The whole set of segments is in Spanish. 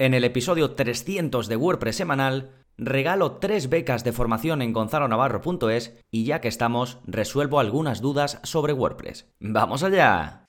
En el episodio 300 de WordPress semanal, regalo tres becas de formación en gonzalonavarro.es y ya que estamos, resuelvo algunas dudas sobre WordPress. ¡Vamos allá!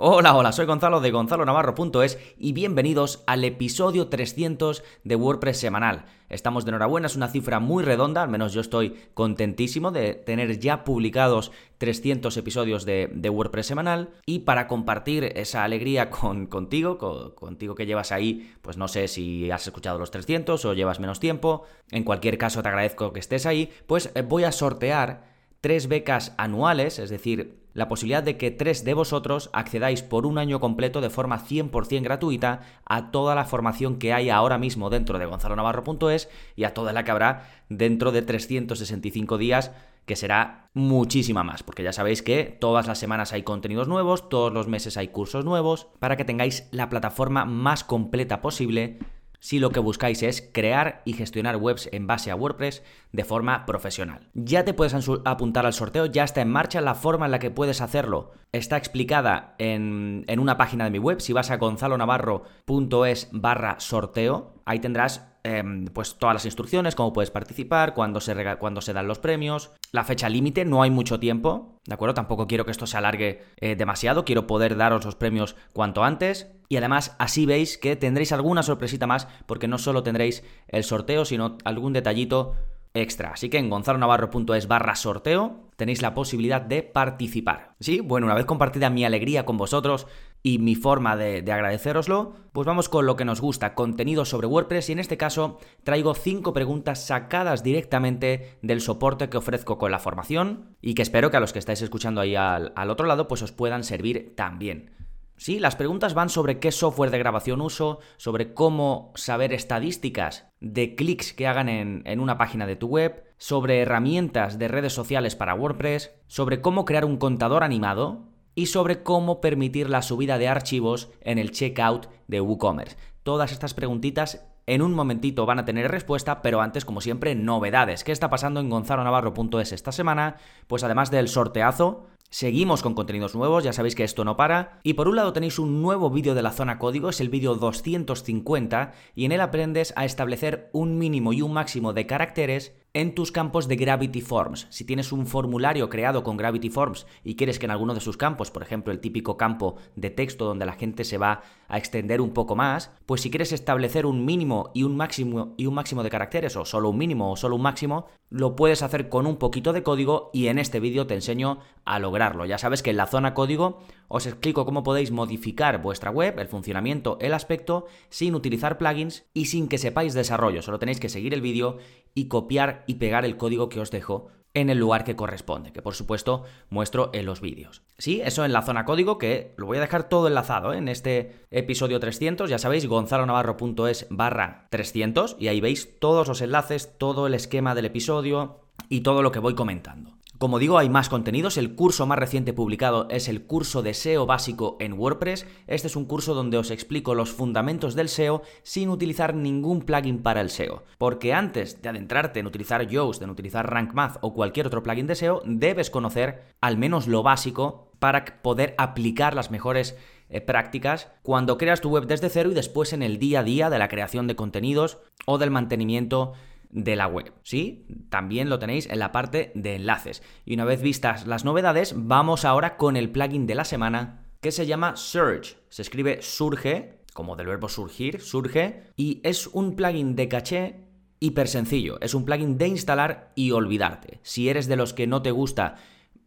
Hola, hola, soy Gonzalo de gonzalonavarro.es y bienvenidos al episodio 300 de WordPress semanal. Estamos de enhorabuena, es una cifra muy redonda, al menos yo estoy contentísimo de tener ya publicados 300 episodios de, WordPress semanal y para compartir esa alegría con, contigo, contigo que llevas ahí, pues no sé si has escuchado los 300 o llevas menos tiempo, en cualquier caso te agradezco que estés ahí, pues eh, voy a sortear tres becas anuales, es decir, la posibilidad de que tres de vosotros accedáis por un año completo de forma 100% gratuita a toda la formación que hay ahora mismo dentro de gonzalonavarro.es y a toda la que habrá dentro de 365 días que será muchísima más, porque ya sabéis que todas las semanas hay contenidos nuevos, todos los meses hay cursos nuevos, para que tengáis la plataforma más completa posible si lo que buscáis es crear y gestionar webs en base a WordPress de forma profesional. Ya te puedes apuntar al sorteo, ya está en marcha la forma en la que puedes hacerlo. Está explicada en, una página de mi web, si vas a gonzalonavarro.es barra sorteo, ahí tendrás em, pues todas las instrucciones, cómo puedes participar, cuándo se, se dan los premios, la fecha límite, no hay mucho tiempo, ¿de acuerdo? Tampoco quiero que esto se alargue eh, demasiado, quiero poder daros los premios cuanto antes. Y además así veis que tendréis alguna sorpresita más porque no solo tendréis el sorteo, sino algún detallito extra. Así que en gonzalonavarro.es barra sorteo tenéis la posibilidad de participar. Sí, bueno, una vez compartida mi alegría con vosotros y mi forma de, de, agradeceroslo, pues vamos con lo que nos gusta, contenido sobre WordPress y en este caso traigo cinco preguntas sacadas directamente del soporte que ofrezco con la formación y que espero que a los que estáis escuchando ahí al, al otro lado pues os puedan servir también. Sí, las preguntas van sobre qué software de grabación uso, sobre cómo saber estadísticas de clics que hagan en, una página de tu web, sobre herramientas de redes sociales para WordPress, sobre cómo crear un contador animado y sobre cómo permitir la subida de archivos en el checkout de WooCommerce. Todas estas preguntitas en un momentito van a tener respuesta, pero antes, como siempre, novedades. ¿Qué está pasando en gonzalonavarro.es esta semana? Pues además del sorteazo, Seguimos con contenidos nuevos, ya sabéis que esto no para. Y por un lado tenéis un nuevo vídeo de la zona código, es el vídeo 250, y en él aprendes a establecer un mínimo y un máximo de caracteres en tus campos de Gravity Forms. Si tienes un formulario creado con Gravity Forms y quieres que en alguno de sus campos, por ejemplo el típico campo de texto donde la gente se va a extender un poco más, pues si quieres establecer un mínimo y un máximo y un máximo de caracteres o solo un mínimo o solo un máximo, lo puedes hacer con un poquito de código y en este vídeo te enseño a lograrlo. Ya sabes que en la zona código os explico cómo podéis modificar vuestra web, el funcionamiento, el aspecto, sin utilizar plugins y sin que sepáis desarrollo. Solo tenéis que seguir el vídeo y copiar y pegar el código que os dejo en el lugar que corresponde, que por supuesto muestro en los vídeos. Sí, eso en la zona código, que lo voy a dejar todo enlazado ¿eh? en este episodio 300, ya sabéis, gonzalonavarro.es barra 300, y ahí veis todos los enlaces, todo el esquema del episodio y todo lo que voy comentando. Como digo, hay más contenidos. El curso más reciente publicado es el curso de SEO básico en WordPress. Este es un curso donde os explico los fundamentos del SEO sin utilizar ningún plugin para el SEO. Porque antes de adentrarte en utilizar Yoast, en utilizar Rank Math o cualquier otro plugin de SEO, debes conocer al menos lo básico para poder aplicar las mejores eh, prácticas cuando creas tu web desde cero y después en el día a día de la creación de contenidos o del mantenimiento de la web, ¿sí? También lo tenéis en la parte de enlaces. Y una vez vistas las novedades, vamos ahora con el plugin de la semana que se llama Surge. Se escribe surge, como del verbo surgir, surge, y es un plugin de caché hiper sencillo. Es un plugin de instalar y olvidarte. Si eres de los que no te gusta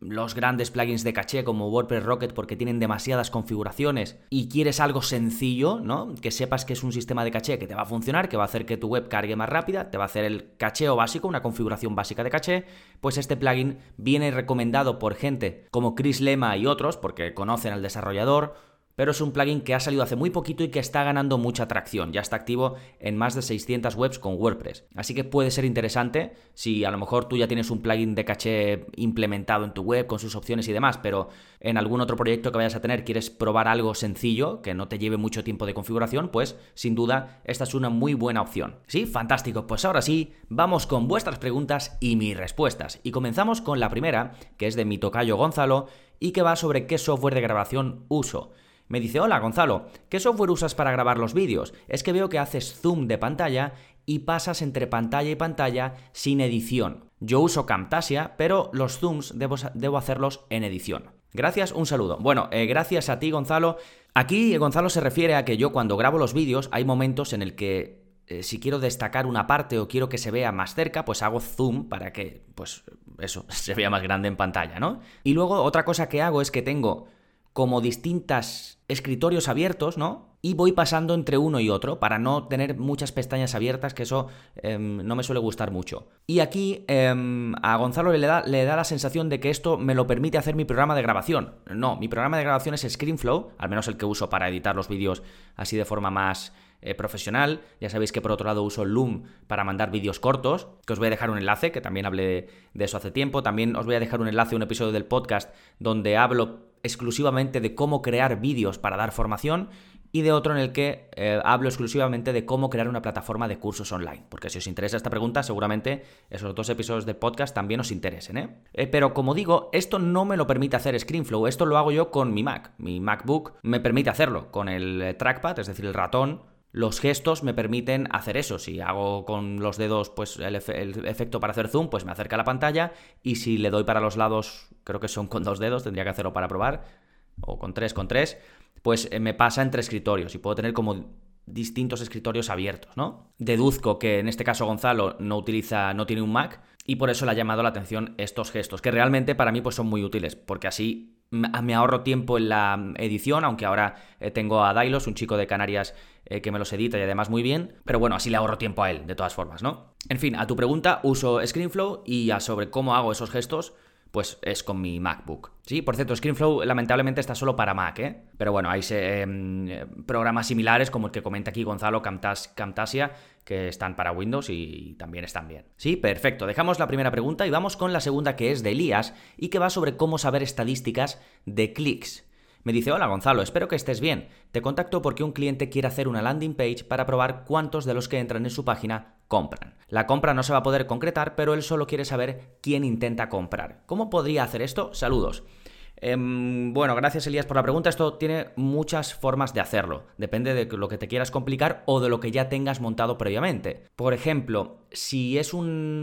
los grandes plugins de caché como WordPress Rocket porque tienen demasiadas configuraciones y quieres algo sencillo, ¿no? Que sepas que es un sistema de caché que te va a funcionar, que va a hacer que tu web cargue más rápida, te va a hacer el cacheo básico, una configuración básica de caché, pues este plugin viene recomendado por gente como Chris Lema y otros porque conocen al desarrollador pero es un plugin que ha salido hace muy poquito y que está ganando mucha tracción. Ya está activo en más de 600 webs con WordPress. Así que puede ser interesante si a lo mejor tú ya tienes un plugin de caché implementado en tu web con sus opciones y demás, pero en algún otro proyecto que vayas a tener quieres probar algo sencillo que no te lleve mucho tiempo de configuración, pues sin duda esta es una muy buena opción. Sí, fantástico. Pues ahora sí, vamos con vuestras preguntas y mis respuestas. Y comenzamos con la primera, que es de mi tocayo Gonzalo y que va sobre qué software de grabación uso. Me dice, hola Gonzalo, ¿qué software usas para grabar los vídeos? Es que veo que haces zoom de pantalla y pasas entre pantalla y pantalla sin edición. Yo uso Camtasia, pero los zooms debo, hacerlos en edición. Gracias, un saludo. Bueno, eh, gracias a ti Gonzalo. Aquí Gonzalo se refiere a que yo cuando grabo los vídeos hay momentos en el que eh, si quiero destacar una parte o quiero que se vea más cerca, pues hago zoom para que, pues eso, se vea más grande en pantalla, ¿no? Y luego otra cosa que hago es que tengo como distintas escritorios abiertos, ¿no? Y voy pasando entre uno y otro para no tener muchas pestañas abiertas, que eso em, no me suele gustar mucho. Y aquí em, a Gonzalo le da, le da la sensación de que esto me lo permite hacer mi programa de grabación. No, mi programa de grabación es ScreenFlow, al menos el que uso para editar los vídeos así de forma más eh, profesional. Ya sabéis que por otro lado uso Loom para mandar vídeos cortos, que os voy a dejar un enlace, que también hablé de eso hace tiempo. También os voy a dejar un enlace un episodio del podcast donde hablo exclusivamente de cómo crear vídeos para dar formación y de otro en el que eh, hablo exclusivamente de cómo crear una plataforma de cursos online. Porque si os interesa esta pregunta, seguramente esos dos episodios del podcast también os interesen. ¿eh? Eh, pero como digo, esto no me lo permite hacer ScreenFlow, esto lo hago yo con mi Mac. Mi MacBook me permite hacerlo con el trackpad, es decir, el ratón. Los gestos me permiten hacer eso. Si hago con los dedos pues el, efecto para hacer zoom, pues me acerca a la pantalla. Y si le doy para los lados, creo que son con dos dedos, tendría que hacerlo para probar. O con tres, con tres pues eh, me pasa entre escritorios y puedo tener como distintos escritorios abiertos, ¿no? Deduzco que en este caso Gonzalo no utiliza, no tiene un Mac y por eso le ha llamado la atención estos gestos, que realmente para mí pues son muy útiles, porque así me ahorro tiempo en la edición, aunque ahora eh, tengo a Dailos, un chico de Canarias eh, que me los edita y además muy bien, pero bueno, así le ahorro tiempo a él, de todas formas, ¿no? En fin, a tu pregunta, uso ScreenFlow y a sobre cómo hago esos gestos, pues es con mi MacBook. Sí, por cierto, ScreenFlow lamentablemente está solo para Mac, ¿eh? Pero bueno, hay em, programas similares como el que comenta aquí Gonzalo Camtasia que están para Windows y también están bien. Sí, perfecto. Dejamos la primera pregunta y vamos con la segunda que es de Elías y que va sobre cómo saber estadísticas de clics. Me dice, hola Gonzalo, espero que estés bien. Te contacto porque un cliente quiere hacer una landing page para probar cuántos de los que entran en su página compran. La compra no se va a poder concretar, pero él solo quiere saber quién intenta comprar. ¿Cómo podría hacer esto? Saludos. Em, bueno, gracias Elías por la pregunta. Esto tiene muchas formas de hacerlo. Depende de lo que te quieras complicar o de lo que ya tengas montado previamente. Por ejemplo, si es,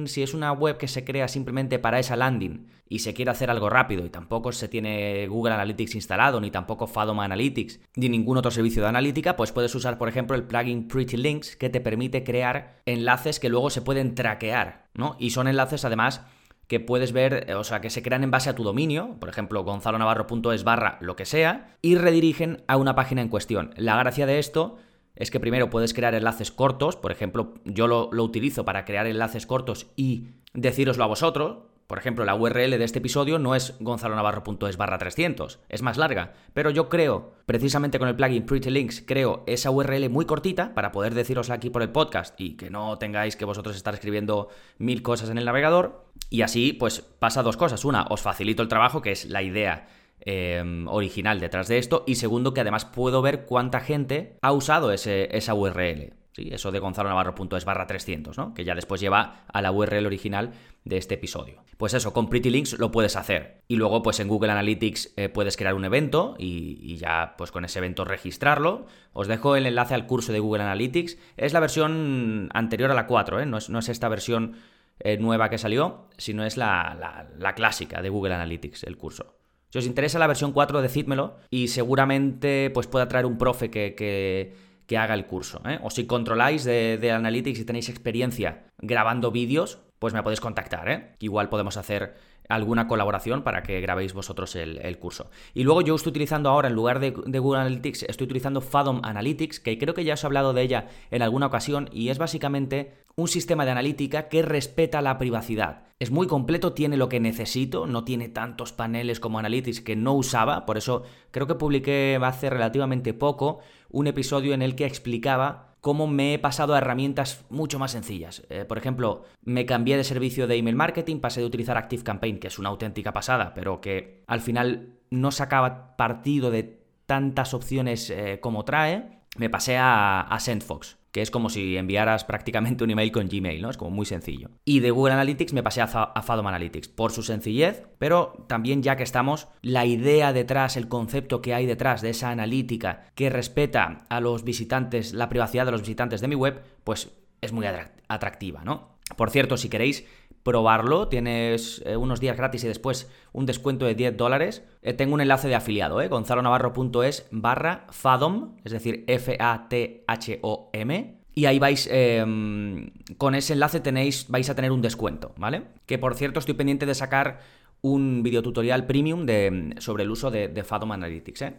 si es una web que se crea simplemente para esa landing y se quiere hacer algo rápido y tampoco se tiene Google Analytics instalado, ni tampoco Fadom Analytics, ni ningún otro servicio de analítica, pues puedes usar, por ejemplo, el plugin Pretty Links que te permite crear enlaces que luego se pueden traquear, ¿no? Y son enlaces además que puedes ver, eh, o sea, que se crean en base a tu dominio, por ejemplo, gonzalonavarro.es barra lo que sea, y redirigen a una página en cuestión. La gracia de esto es que primero puedes crear enlaces cortos, por ejemplo, yo lo, lo utilizo para crear enlaces cortos y decíroslo a vosotros, por ejemplo, la URL de este episodio no es gonzalonavarro.es barra 300, es más larga, pero yo creo, precisamente con el plugin Pretty Links, creo esa URL muy cortita para poder decirosla aquí por el podcast y que no tengáis que vosotros estar escribiendo mil cosas en el navegador. Y así, pues pasa dos cosas. Una, os facilito el trabajo, que es la idea em, original detrás de esto. Y segundo, que además puedo ver cuánta gente ha usado ese, esa URL. Eso de Gonzalo Navarro.es barra 300, ¿no? Que ya después lleva a la URL original de este episodio. Pues eso, con Pretty Links lo puedes hacer. Y luego, pues en Google Analytics eh, puedes crear un evento y, ya, pues con ese evento registrarlo. Os dejo el enlace al curso de Google Analytics. Es la versión anterior a la 4, ¿eh? No es, esta versión eh, nueva que salió, sino es la, clásica de Google Analytics, el curso. Si os interesa la versión 4, decídmelo y seguramente pues pueda traer un profe que que haga el curso. ¿eh? O si controláis de, Analytics y tenéis experiencia grabando vídeos, pues me podéis contactar, ¿eh? Igual podemos hacer alguna colaboración para que grabéis vosotros el, curso. Y luego yo estoy utilizando ahora, en lugar de, Google Analytics, estoy utilizando Fathom Analytics, que creo que ya os he hablado de ella en alguna ocasión, y es básicamente un sistema de analítica que respeta la privacidad. Es muy completo, tiene lo que necesito, no tiene tantos paneles como Analytics que no usaba, por eso creo que publiqué hace relativamente poco un episodio en el que explicaba cómo me he pasado a herramientas mucho más sencillas. Eh, por ejemplo, me cambié de servicio de email marketing, pasé de utilizar ActiveCampaign, que es una auténtica pasada, pero que al final no sacaba partido de tantas opciones eh, como trae, me pasé a, a SendFox que es como si enviaras prácticamente un email con Gmail, ¿no? Es como muy sencillo. Y de Google Analytics me pasé a, Fathom Analytics por su sencillez, pero también ya que estamos, la idea detrás, el concepto que hay detrás de esa analítica que respeta a los visitantes, la privacidad de los visitantes de mi web, pues es muy atractiva, ¿no? Por cierto, si queréis probarlo, tienes eh, unos días gratis y después un descuento de 10 dólares. Eh, tengo un enlace de afiliado, ¿eh? gonzalonavarro.es barra FADOM, es decir, F-A-T-H-O-M. Y ahí vais, em, con ese enlace tenéis, vais a tener un descuento, ¿vale? Que por cierto estoy pendiente de sacar un videotutorial premium de, sobre el uso de, de Fathom Analytics, ¿eh?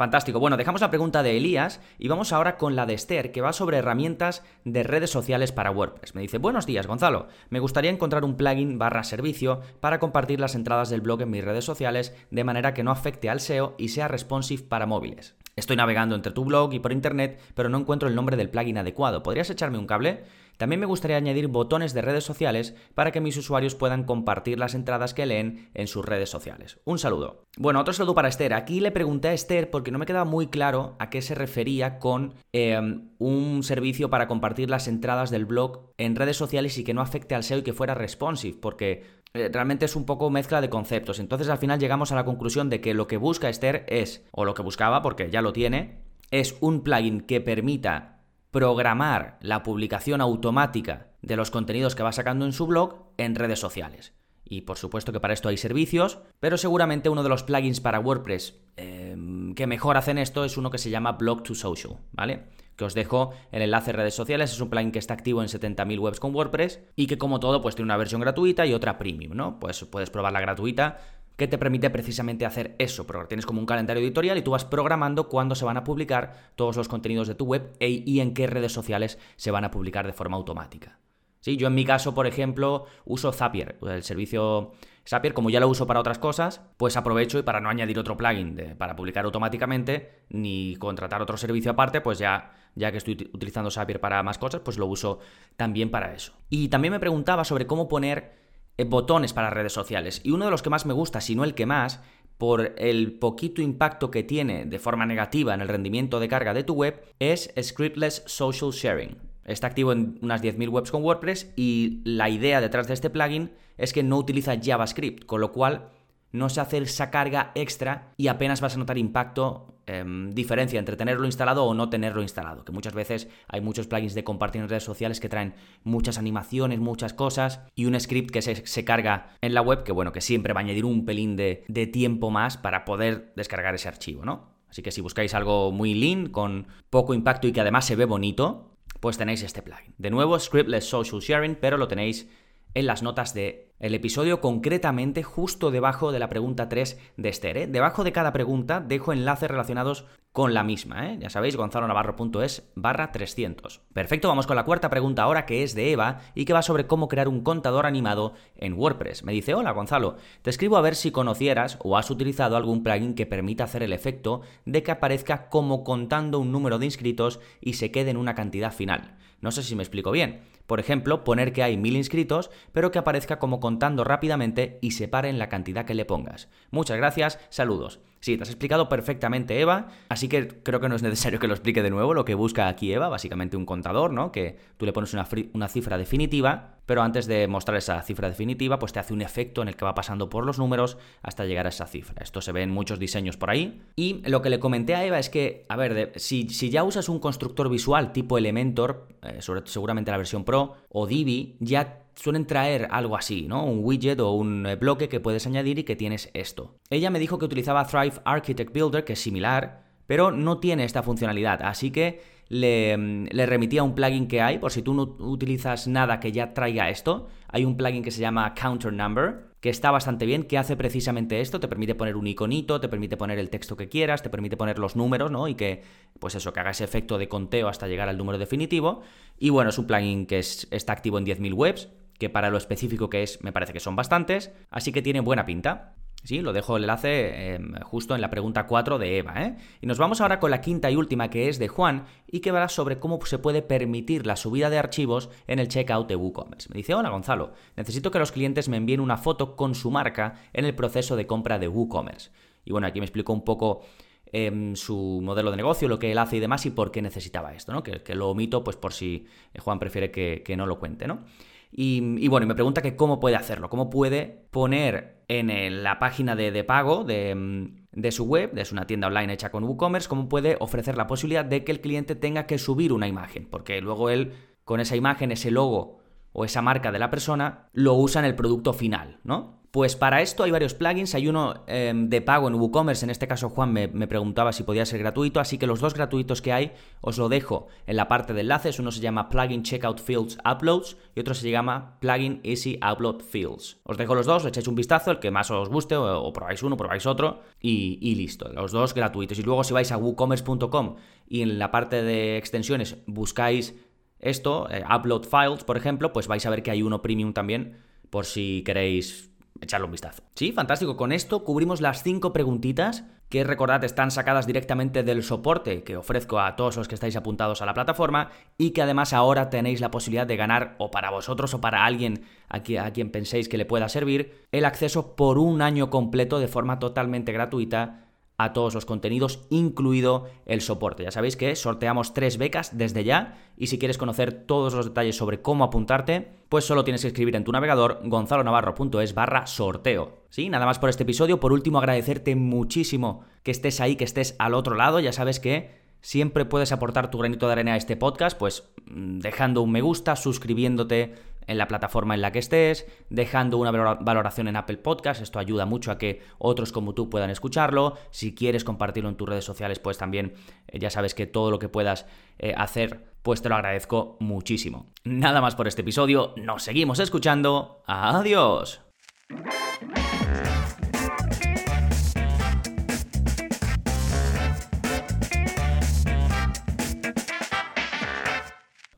Fantástico. Bueno, dejamos la pregunta de Elías y vamos ahora con la de Esther, que va sobre herramientas de redes sociales para WordPress. Me dice, buenos días, Gonzalo. Me gustaría encontrar un plugin barra servicio para compartir las entradas del blog en mis redes sociales de manera que no afecte al SEO y sea responsive para móviles. Estoy navegando entre tu blog y por internet, pero no encuentro el nombre del plugin adecuado. ¿Podrías echarme un cable? También me gustaría añadir botones de redes sociales para que mis usuarios puedan compartir las entradas que leen en sus redes sociales. Un saludo. Bueno, otro saludo para Esther. Aquí le pregunté a Esther porque no me quedaba muy claro a qué se refería con em, un servicio para compartir las entradas del blog en redes sociales y que no afecte al SEO y que fuera responsive, porque eh, realmente es un poco mezcla de conceptos. Entonces al final llegamos a la conclusión de que lo que busca Esther es, o lo que buscaba, porque ya lo tiene, es un plugin que permita programar la publicación automática de los contenidos que va sacando en su blog en redes sociales. Y por supuesto que para esto hay servicios, pero seguramente uno de los plugins para WordPress em, que mejor hacen esto es uno que se llama Blog to Social, ¿vale? Que os dejo el enlace en redes sociales, es un plugin que está activo en 70.000 webs con WordPress y que como todo pues tiene una versión gratuita y otra premium, ¿no? Pues puedes probar la gratuita que te permite precisamente hacer eso. Porque tienes como un calendario editorial y tú vas programando cuándo se van a publicar todos los contenidos de tu web e, y en qué redes sociales se van a publicar de forma automática. ¿Sí? Yo en mi caso, por ejemplo, uso Zapier, el servicio Zapier, como ya lo uso para otras cosas, pues aprovecho y para no añadir otro plugin para publicar automáticamente ni contratar otro servicio aparte, pues ya, ya que estoy utilizando Zapier para más cosas, pues lo uso también para eso. Y también me preguntaba sobre cómo poner botones para redes sociales. Y uno de los que más me gusta, si no el que más, por el poquito impacto que tiene de forma negativa en el rendimiento de carga de tu web, es Scriptless Social Sharing. Está activo en unas 10.000 webs con WordPress y la idea detrás de este plugin es que no utiliza JavaScript, con lo cual no se hace esa carga extra y apenas vas a notar impacto, em, diferencia entre tenerlo instalado o no tenerlo instalado. Que muchas veces hay muchos plugins de compartir en redes sociales que traen muchas animaciones, muchas cosas y un script que se, carga en la web que, bueno, que siempre va a añadir un pelín de, de tiempo más para poder descargar ese archivo, ¿no? Así que si buscáis algo muy lean, con poco impacto y que además se ve bonito, pues tenéis este plugin. De nuevo, Scriptless Social Sharing, pero lo tenéis en las notas del el episodio, concretamente justo debajo de la pregunta 3 de Esther. ¿eh? Debajo de cada pregunta dejo enlaces relacionados con la misma. ¿eh? Ya sabéis, gonzalonavarro.es barra 300. Perfecto, vamos con la cuarta pregunta ahora que es de Eva y que va sobre cómo crear un contador animado en WordPress. Me dice, hola Gonzalo, te escribo a ver si conocieras o has utilizado algún plugin que permita hacer el efecto de que aparezca como contando un número de inscritos y se quede en una cantidad final. No sé si me explico bien. Por ejemplo, poner que hay mil inscritos, pero que aparezca como contando rápidamente y separe en la cantidad que le pongas. Muchas gracias, saludos. Sí, te has explicado perfectamente Eva, así que creo que no es necesario que lo explique de nuevo lo que busca aquí Eva, básicamente un contador, ¿no? Que tú le pones una, cifra definitiva, pero antes de mostrar esa cifra definitiva, pues te hace un efecto en el que va pasando por los números hasta llegar a esa cifra. Esto se ve en muchos diseños por ahí. Y lo que le comenté a Eva es que, a ver, si, ya usas un constructor visual tipo Elementor, eh, seguramente la versión Pro, o Divi, ya suelen traer algo así, ¿no? Un widget o un eh, bloque que puedes añadir y que tienes esto. Ella me dijo que utilizaba Thrive Architect Builder, que es similar, pero no tiene esta funcionalidad. Así que le, mm, le remitía un plugin que hay, por si tú no utilizas nada que ya traiga esto, hay un plugin que se llama Counter Number, que está bastante bien, que hace precisamente esto, te permite poner un iconito, te permite poner el texto que quieras, te permite poner los números, ¿no? Y que, pues eso, que haga ese efecto de conteo hasta llegar al número definitivo. Y bueno, es un plugin que está activo en 10.000 webs, que para lo específico que es, me parece que son bastantes, así que tiene buena pinta. Sí, lo dejo el enlace em, justo en la pregunta 4 de Eva. ¿eh? Y nos vamos ahora con la quinta y última que es de Juan y que va sobre cómo se puede permitir la subida de archivos en el checkout de WooCommerce. Me dice, hola Gonzalo, necesito que los clientes me envíen una foto con su marca en el proceso de compra de WooCommerce. Y bueno, aquí me explico un poco em, su modelo de negocio, lo que él hace y demás y por qué necesitaba esto, ¿no? Que, lo omito pues por si Juan prefiere que, que no lo cuente, ¿no? Y, bueno, me pregunta que cómo puede hacerlo, cómo puede poner en la página de, pago de, de, su web, es una tienda online hecha con WooCommerce, cómo puede ofrecer la posibilidad de que el cliente tenga que subir una imagen, porque luego él con esa imagen, ese logo o esa marca de la persona, lo usa en el producto final, ¿no? Pues para esto hay varios plugins, hay uno em, de pago en WooCommerce, en este caso Juan me, preguntaba si podía ser gratuito, así que los dos gratuitos que hay os lo dejo en la parte de enlaces, uno se llama Plugin Checkout Fields Uploads y otro se llama Plugin Easy Upload Fields. Os dejo los dos, echáis un vistazo, el que más os guste, o, probáis uno, probáis otro, y, listo, los dos gratuitos. Y luego si vais a woocommerce.com y en la parte de extensiones buscáis esto, eh, Upload Files, por ejemplo, pues vais a ver que hay uno premium también, por si queréis echarle un vistazo. Sí, fantástico. Con esto cubrimos las cinco preguntitas que recordad están sacadas directamente del soporte que ofrezco a todos los que estáis apuntados a la plataforma y que además ahora tenéis la posibilidad de ganar o para vosotros o para alguien a quien penséis que le pueda servir el acceso por un año completo de forma totalmente gratuita a todos los contenidos, incluido el soporte. Ya sabéis que sorteamos tres becas desde ya y si quieres conocer todos los detalles sobre cómo apuntarte, pues solo tienes que escribir en tu navegador gonzalonavarro.es barra sorteo. Sí, nada más por este episodio. Por último, agradecerte muchísimo que estés ahí, que estés al otro lado. Ya sabes que siempre puedes aportar tu granito de arena a este podcast, pues mm, dejando un me gusta, suscribiéndote en la plataforma en la que estés, dejando una valoración en Apple Podcast, esto ayuda mucho a que otros como tú puedan escucharlo, si quieres compartirlo en tus redes sociales, pues también eh, ya sabes que todo lo que puedas eh, hacer, pues te lo agradezco muchísimo. Nada más por este episodio, nos seguimos escuchando, adiós.